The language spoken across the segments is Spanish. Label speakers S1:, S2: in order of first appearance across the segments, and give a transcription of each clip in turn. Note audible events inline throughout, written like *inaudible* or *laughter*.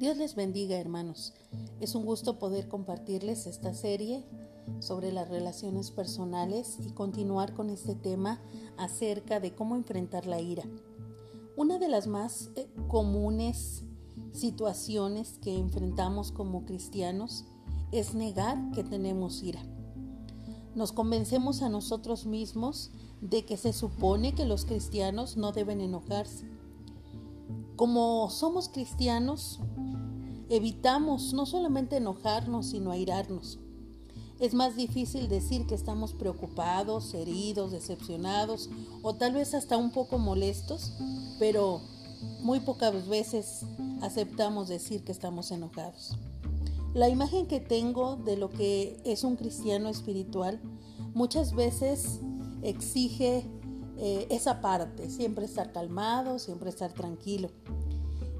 S1: Dios les bendiga hermanos. Es un gusto poder compartirles esta serie sobre las relaciones personales y continuar con este tema acerca de cómo enfrentar la ira. Una de las más eh, comunes situaciones que enfrentamos como cristianos es negar que tenemos ira. Nos convencemos a nosotros mismos de que se supone que los cristianos no deben enojarse. Como somos cristianos, evitamos no solamente enojarnos, sino airarnos. Es más difícil decir que estamos preocupados, heridos, decepcionados o tal vez hasta un poco molestos, pero muy pocas veces aceptamos decir que estamos enojados. La imagen que tengo de lo que es un cristiano espiritual muchas veces exige eh, esa parte, siempre estar calmado, siempre estar tranquilo.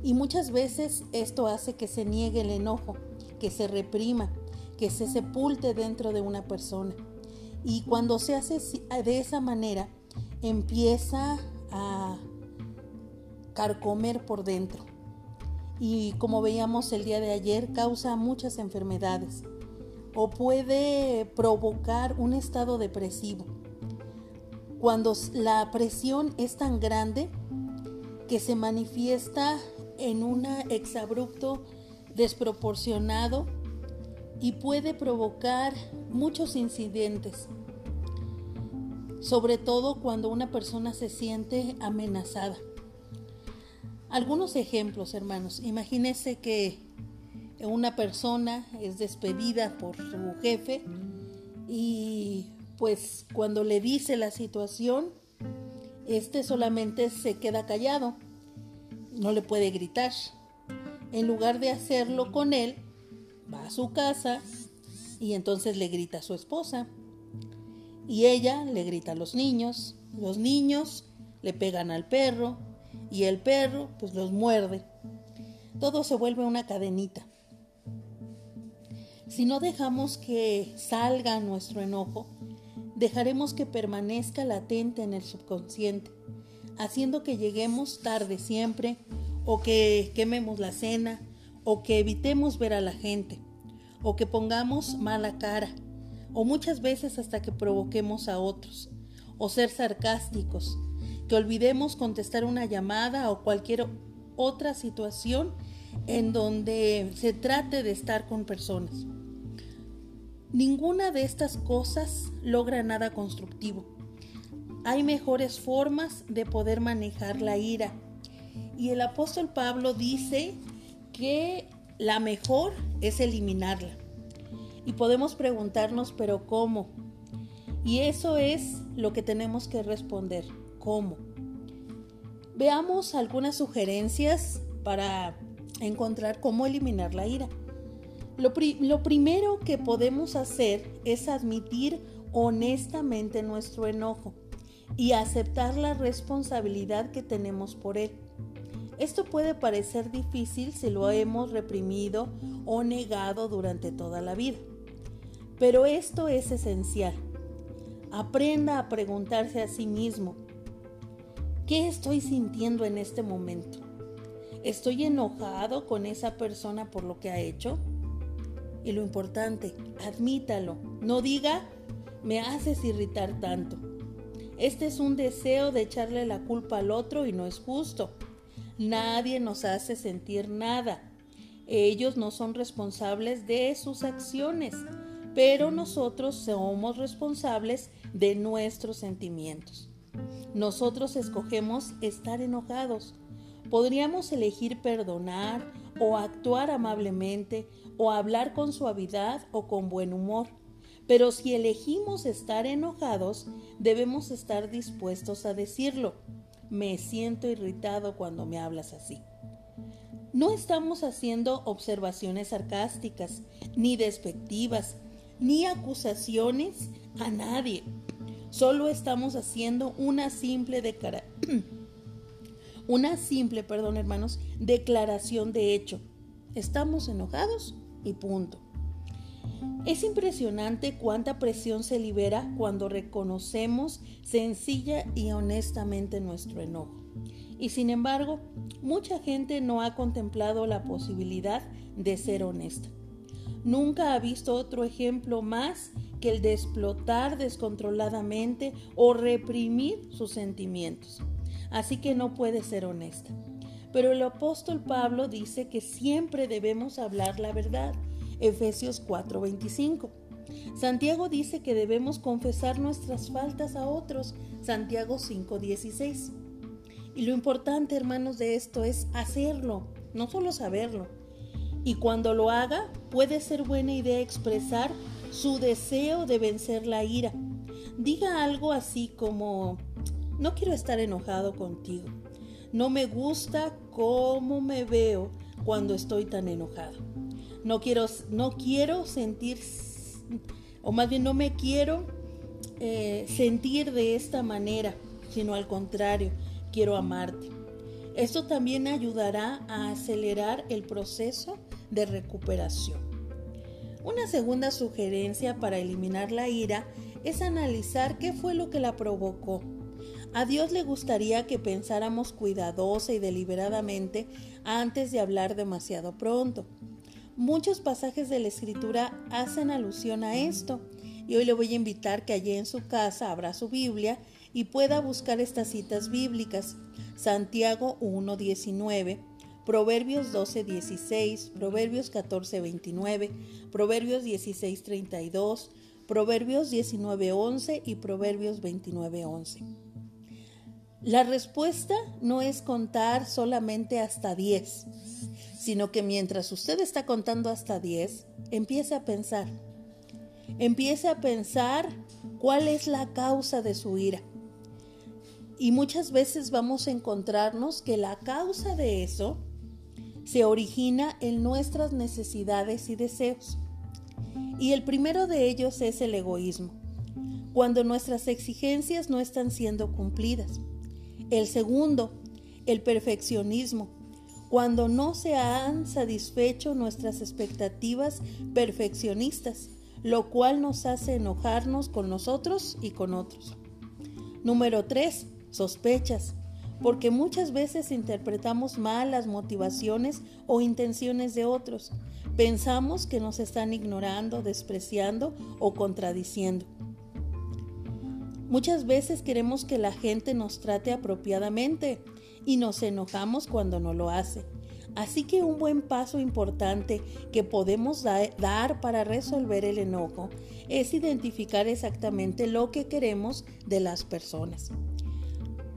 S1: Y muchas veces esto hace que se niegue el enojo, que se reprima, que se sepulte dentro de una persona. Y cuando se hace de esa manera, empieza a carcomer por dentro. Y como veíamos el día de ayer, causa muchas enfermedades o puede provocar un estado depresivo. Cuando la presión es tan grande que se manifiesta en un exabrupto desproporcionado y puede provocar muchos incidentes, sobre todo cuando una persona se siente amenazada. Algunos ejemplos, hermanos. Imagínense que una persona es despedida por su jefe y pues cuando le dice la situación, este solamente se queda callado no le puede gritar. En lugar de hacerlo con él, va a su casa y entonces le grita a su esposa. Y ella le grita a los niños. Los niños le pegan al perro y el perro pues los muerde. Todo se vuelve una cadenita. Si no dejamos que salga nuestro enojo, dejaremos que permanezca latente en el subconsciente haciendo que lleguemos tarde siempre, o que quememos la cena, o que evitemos ver a la gente, o que pongamos mala cara, o muchas veces hasta que provoquemos a otros, o ser sarcásticos, que olvidemos contestar una llamada o cualquier otra situación en donde se trate de estar con personas. Ninguna de estas cosas logra nada constructivo hay mejores formas de poder manejar la ira. Y el apóstol Pablo dice que la mejor es eliminarla. Y podemos preguntarnos, pero ¿cómo? Y eso es lo que tenemos que responder, ¿cómo? Veamos algunas sugerencias para encontrar cómo eliminar la ira. Lo, lo, primero que podemos hacer es admitir honestamente nuestro enojo y aceptar la responsabilidad que tenemos por él. Esto puede parecer difícil si lo hemos reprimido o negado durante toda la vida, pero esto es esencial. Aprenda a preguntarse a sí mismo, ¿qué estoy sintiendo en este momento? ¿Estoy enojado con esa persona por lo que ha hecho? Y lo importante, admítalo, no diga, me haces irritar tanto este es un deseo de echarle la culpa al otro y no es justo. Nadie nos hace sentir nada. Ellos no son responsables de sus acciones, pero nosotros somos responsables de nuestros sentimientos. Nosotros escogemos estar enojados. Podríamos elegir perdonar o actuar amablemente o hablar con suavidad o con buen humor. Pero si elegimos estar enojados, debemos estar dispuestos a decirlo. Me siento irritado cuando me hablas así. No estamos haciendo observaciones sarcásticas, ni despectivas, ni acusaciones a nadie. Solo estamos haciendo una simple *clears throat* una simple, perdón, hermanos, declaración de hecho. Estamos enojados y punto. Es impresionante cuánta presión se libera cuando reconocemos sencilla y honestamente nuestro enojo. Y sin embargo, mucha gente no ha contemplado la posibilidad de ser honesta. Nunca ha visto otro ejemplo más que el de explotar descontroladamente o reprimir sus sentimientos. Así que no puede ser honesta. Pero el apóstol Pablo dice que siempre debemos hablar la verdad. Efesios 4:25. Santiago dice que debemos confesar nuestras faltas a otros. Santiago 5:16. Y lo importante, hermanos, de esto es hacerlo, no solo saberlo. Y cuando lo haga, puede ser buena idea expresar su deseo de vencer la ira. Diga algo así como, no quiero estar enojado contigo. No me gusta cómo me veo cuando estoy tan enojado. No quiero, no quiero sentir, o más bien no me quiero eh, sentir de esta manera, sino al contrario, quiero amarte. Esto también ayudará a acelerar el proceso de recuperación. Una segunda sugerencia para eliminar la ira es analizar qué fue lo que la provocó. A Dios le gustaría que pensáramos cuidadosa y deliberadamente antes de hablar demasiado pronto. Muchos pasajes de la Escritura hacen alusión a esto y hoy le voy a invitar que allí en su casa abra su Biblia y pueda buscar estas citas bíblicas. Santiago 1.19, Proverbios 12.16, Proverbios 14.29, Proverbios 16.32, Proverbios 19.11 y Proverbios 29.11. La respuesta no es contar solamente hasta 10, sino que mientras usted está contando hasta 10, empiece a pensar. Empiece a pensar cuál es la causa de su ira. Y muchas veces vamos a encontrarnos que la causa de eso se origina en nuestras necesidades y deseos. Y el primero de ellos es el egoísmo, cuando nuestras exigencias no están siendo cumplidas. El segundo, el perfeccionismo, cuando no se han satisfecho nuestras expectativas perfeccionistas, lo cual nos hace enojarnos con nosotros y con otros. Número 3 sospechas, porque muchas veces interpretamos mal las motivaciones o intenciones de otros. Pensamos que nos están ignorando, despreciando o contradiciendo. Muchas veces queremos que la gente nos trate apropiadamente y nos enojamos cuando no lo hace. Así que un buen paso importante que podemos dar para resolver el enojo es identificar exactamente lo que queremos de las personas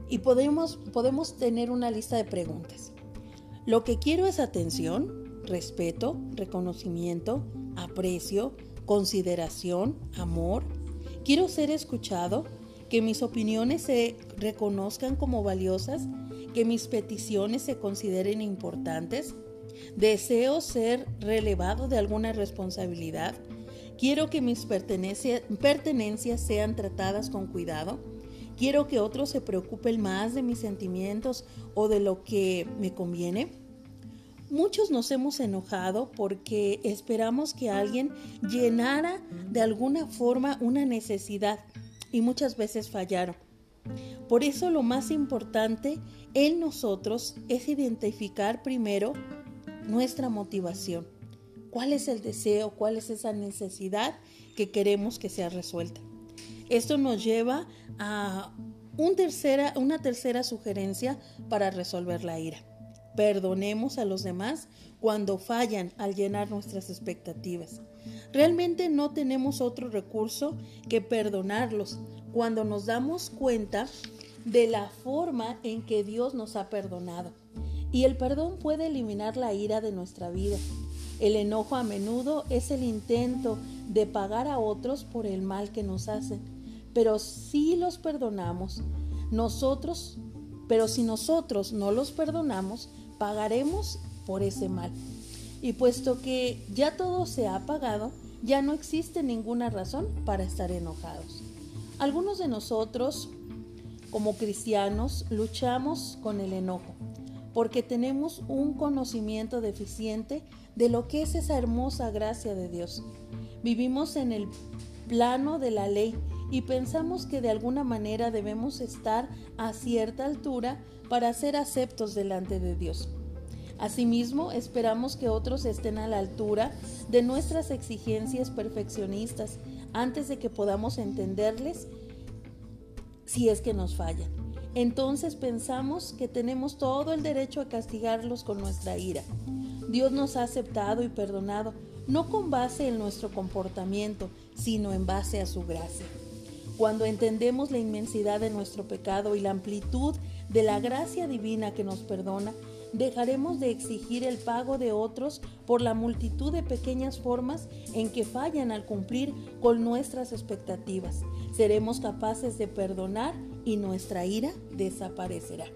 S1: y podemos, podemos tener una lista de preguntas. Lo que quiero es atención, respeto, reconocimiento, aprecio, consideración, amor. Quiero ser escuchado, que mis opiniones se reconozcan como valiosas, que mis peticiones se consideren importantes. Deseo ser relevado de alguna responsabilidad. Quiero que mis pertenencias sean tratadas con cuidado ¿Quiero que otros se preocupen más de mis sentimientos o de lo que me conviene? Muchos nos hemos enojado porque esperamos que alguien llenara de alguna forma una necesidad y muchas veces fallaron. Por eso lo más importante en nosotros es identificar primero nuestra motivación. ¿Cuál es el deseo? ¿Cuál es esa necesidad que queremos que sea resuelta? Esto nos lleva a tercera, una tercera sugerencia para resolver la ira. Perdonemos a los demás cuando fallan al llenar nuestras expectativas. Realmente no tenemos otro recurso que perdonarlos cuando nos damos cuenta de la forma en que Dios nos ha perdonado. Y el perdón puede eliminar la ira de nuestra vida. El enojo a menudo es el intento de pagar a otros por el mal que nos hacen. Pero si los perdonamos, nosotros, pero si nosotros no los perdonamos, pagaremos por ese mal. Y puesto que ya todo se ha pagado, ya no existe ninguna razón para estar enojados. Algunos de nosotros, como cristianos, luchamos con el enojo, porque tenemos un conocimiento deficiente de lo que es esa hermosa gracia de Dios. Vivimos en el plano de la ley y pensamos que de alguna manera debemos estar a cierta altura para ser aceptos delante de Dios. Asimismo, esperamos que otros estén a la altura de nuestras exigencias perfeccionistas antes de que podamos entenderles si es que nos fallan. Entonces pensamos que tenemos todo el derecho a castigarlos con nuestra ira. Dios nos ha aceptado y perdonado, no con base en nuestro comportamiento, sino en base a su gracia. Cuando entendemos la inmensidad de nuestro pecado y la amplitud de la gracia divina que nos perdona, dejaremos de exigir el pago de otros por la multitud de pequeñas formas en que fallan al cumplir con nuestras expectativas. Seremos capaces de perdonar y nuestra ira desaparecerá.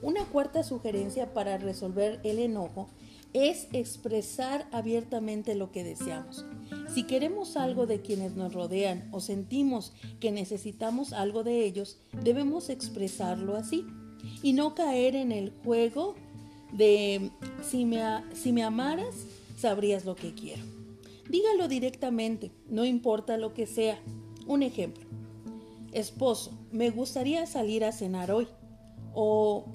S1: Una cuarta sugerencia para resolver el enojo es expresar abiertamente lo que deseamos. Si queremos algo de quienes nos rodean o sentimos que necesitamos algo de ellos, debemos expresarlo así y no caer en el juego de si me, si me amaras, sabrías lo que quiero. Dígalo directamente, no importa lo que sea. Un ejemplo. Esposo, me gustaría salir a cenar hoy. O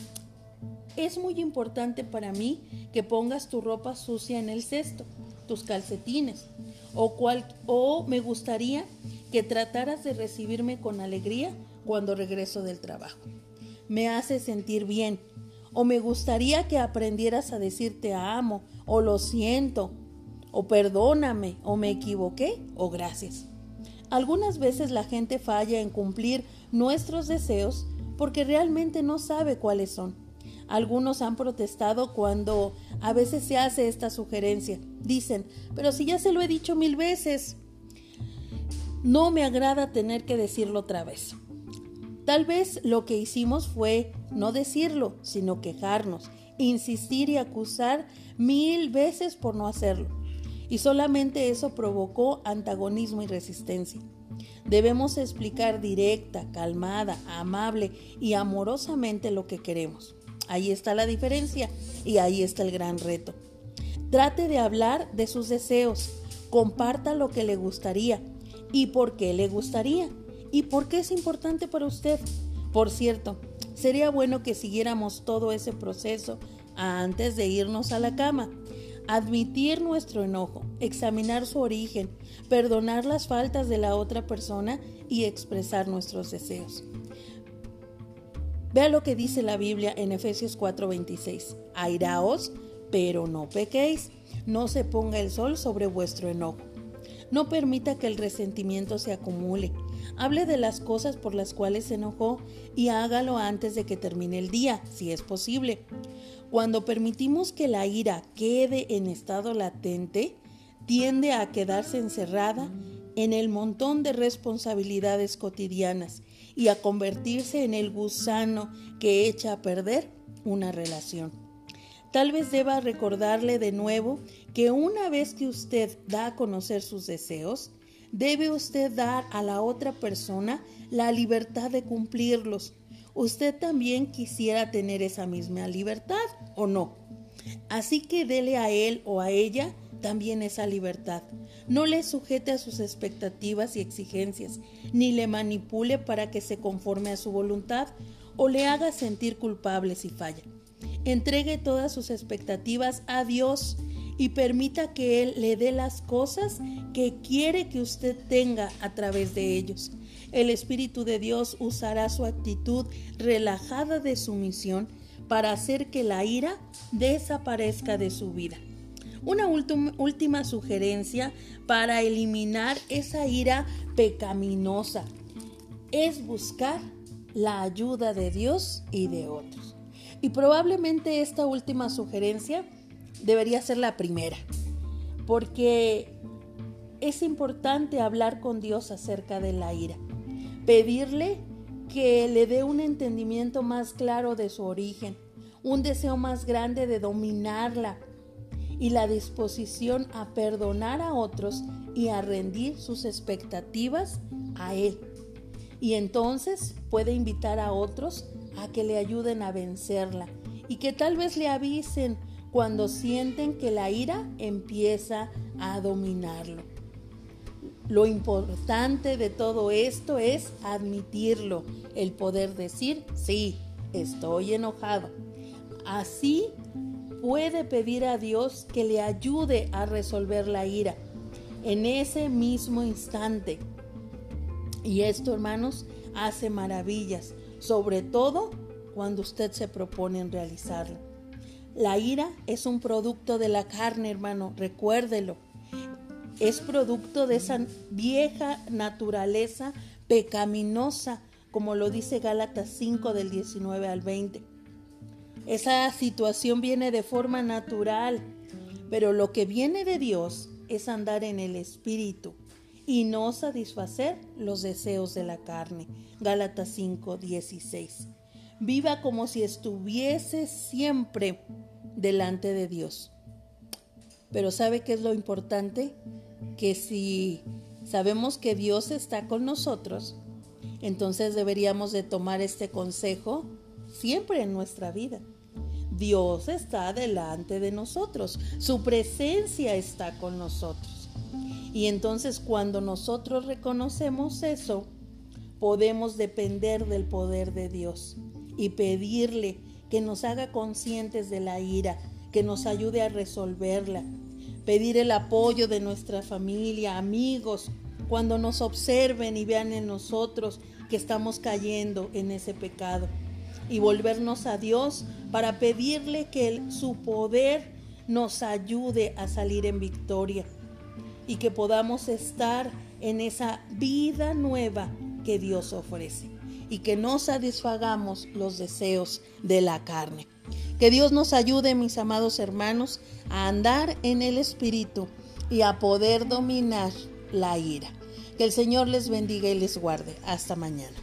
S1: es muy importante para mí que pongas tu ropa sucia en el cesto, tus calcetines. O, cual, o me gustaría que trataras de recibirme con alegría cuando regreso del trabajo. Me hace sentir bien. O me gustaría que aprendieras a decir te amo, o lo siento, o perdóname, o me equivoqué, o gracias. Algunas veces la gente falla en cumplir nuestros deseos porque realmente no sabe cuáles son. Algunos han protestado cuando a veces se hace esta sugerencia. Dicen, pero si ya se lo he dicho mil veces, no me agrada tener que decirlo otra vez. Tal vez lo que hicimos fue no decirlo, sino quejarnos, insistir y acusar mil veces por no hacerlo. Y solamente eso provocó antagonismo y resistencia. Debemos explicar directa, calmada, amable y amorosamente lo que queremos. Ahí está la diferencia y ahí está el gran reto. Trate de hablar de sus deseos, comparta lo que le gustaría y por qué le gustaría y por qué es importante para usted. Por cierto, sería bueno que siguiéramos todo ese proceso antes de irnos a la cama. Admitir nuestro enojo, examinar su origen, perdonar las faltas de la otra persona y expresar nuestros deseos. Vea lo que dice la Biblia en Efesios 4:26. Airaos, pero no pequéis. No se ponga el sol sobre vuestro enojo. No permita que el resentimiento se acumule. Hable de las cosas por las cuales se enojó y hágalo antes de que termine el día, si es posible. Cuando permitimos que la ira quede en estado latente, tiende a quedarse encerrada en el montón de responsabilidades cotidianas y a convertirse en el gusano que echa a perder una relación. Tal vez deba recordarle de nuevo que una vez que usted da a conocer sus deseos, debe usted dar a la otra persona la libertad de cumplirlos. Usted también quisiera tener esa misma libertad o no. Así que dele a él o a ella también esa libertad. No le sujete a sus expectativas y exigencias, ni le manipule para que se conforme a su voluntad o le haga sentir culpable si falla. Entregue todas sus expectativas a Dios y permita que Él le dé las cosas que quiere que usted tenga a través de ellos. El Espíritu de Dios usará su actitud relajada de sumisión para hacer que la ira desaparezca de su vida. Una última sugerencia para eliminar esa ira pecaminosa es buscar la ayuda de Dios y de otros. Y probablemente esta última sugerencia debería ser la primera, porque es importante hablar con Dios acerca de la ira, pedirle que le dé un entendimiento más claro de su origen, un deseo más grande de dominarla y la disposición a perdonar a otros y a rendir sus expectativas a Él. Y entonces puede invitar a otros a que le ayuden a vencerla y que tal vez le avisen cuando sienten que la ira empieza a dominarlo. Lo importante de todo esto es admitirlo, el poder decir, sí, estoy enojado. Así puede pedir a Dios que le ayude a resolver la ira en ese mismo instante. Y esto, hermanos, hace maravillas, sobre todo cuando usted se propone en realizarlo. La ira es un producto de la carne, hermano, recuérdelo. Es producto de esa vieja naturaleza pecaminosa, como lo dice Gálatas 5 del 19 al 20. Esa situación viene de forma natural, pero lo que viene de Dios es andar en el Espíritu y no satisfacer los deseos de la carne. Gálatas 5, 16. Viva como si estuviese siempre delante de Dios. Pero ¿sabe qué es lo importante? Que si sabemos que Dios está con nosotros, entonces deberíamos de tomar este consejo siempre en nuestra vida. Dios está delante de nosotros, su presencia está con nosotros. Y entonces cuando nosotros reconocemos eso, podemos depender del poder de Dios y pedirle que nos haga conscientes de la ira, que nos ayude a resolverla, pedir el apoyo de nuestra familia, amigos, cuando nos observen y vean en nosotros que estamos cayendo en ese pecado. Y volvernos a Dios para pedirle que su poder nos ayude a salir en victoria y que podamos estar en esa vida nueva que Dios ofrece y que no satisfagamos los deseos de la carne. Que Dios nos ayude, mis amados hermanos, a andar en el Espíritu y a poder dominar la ira. Que el Señor les bendiga y les guarde. Hasta mañana.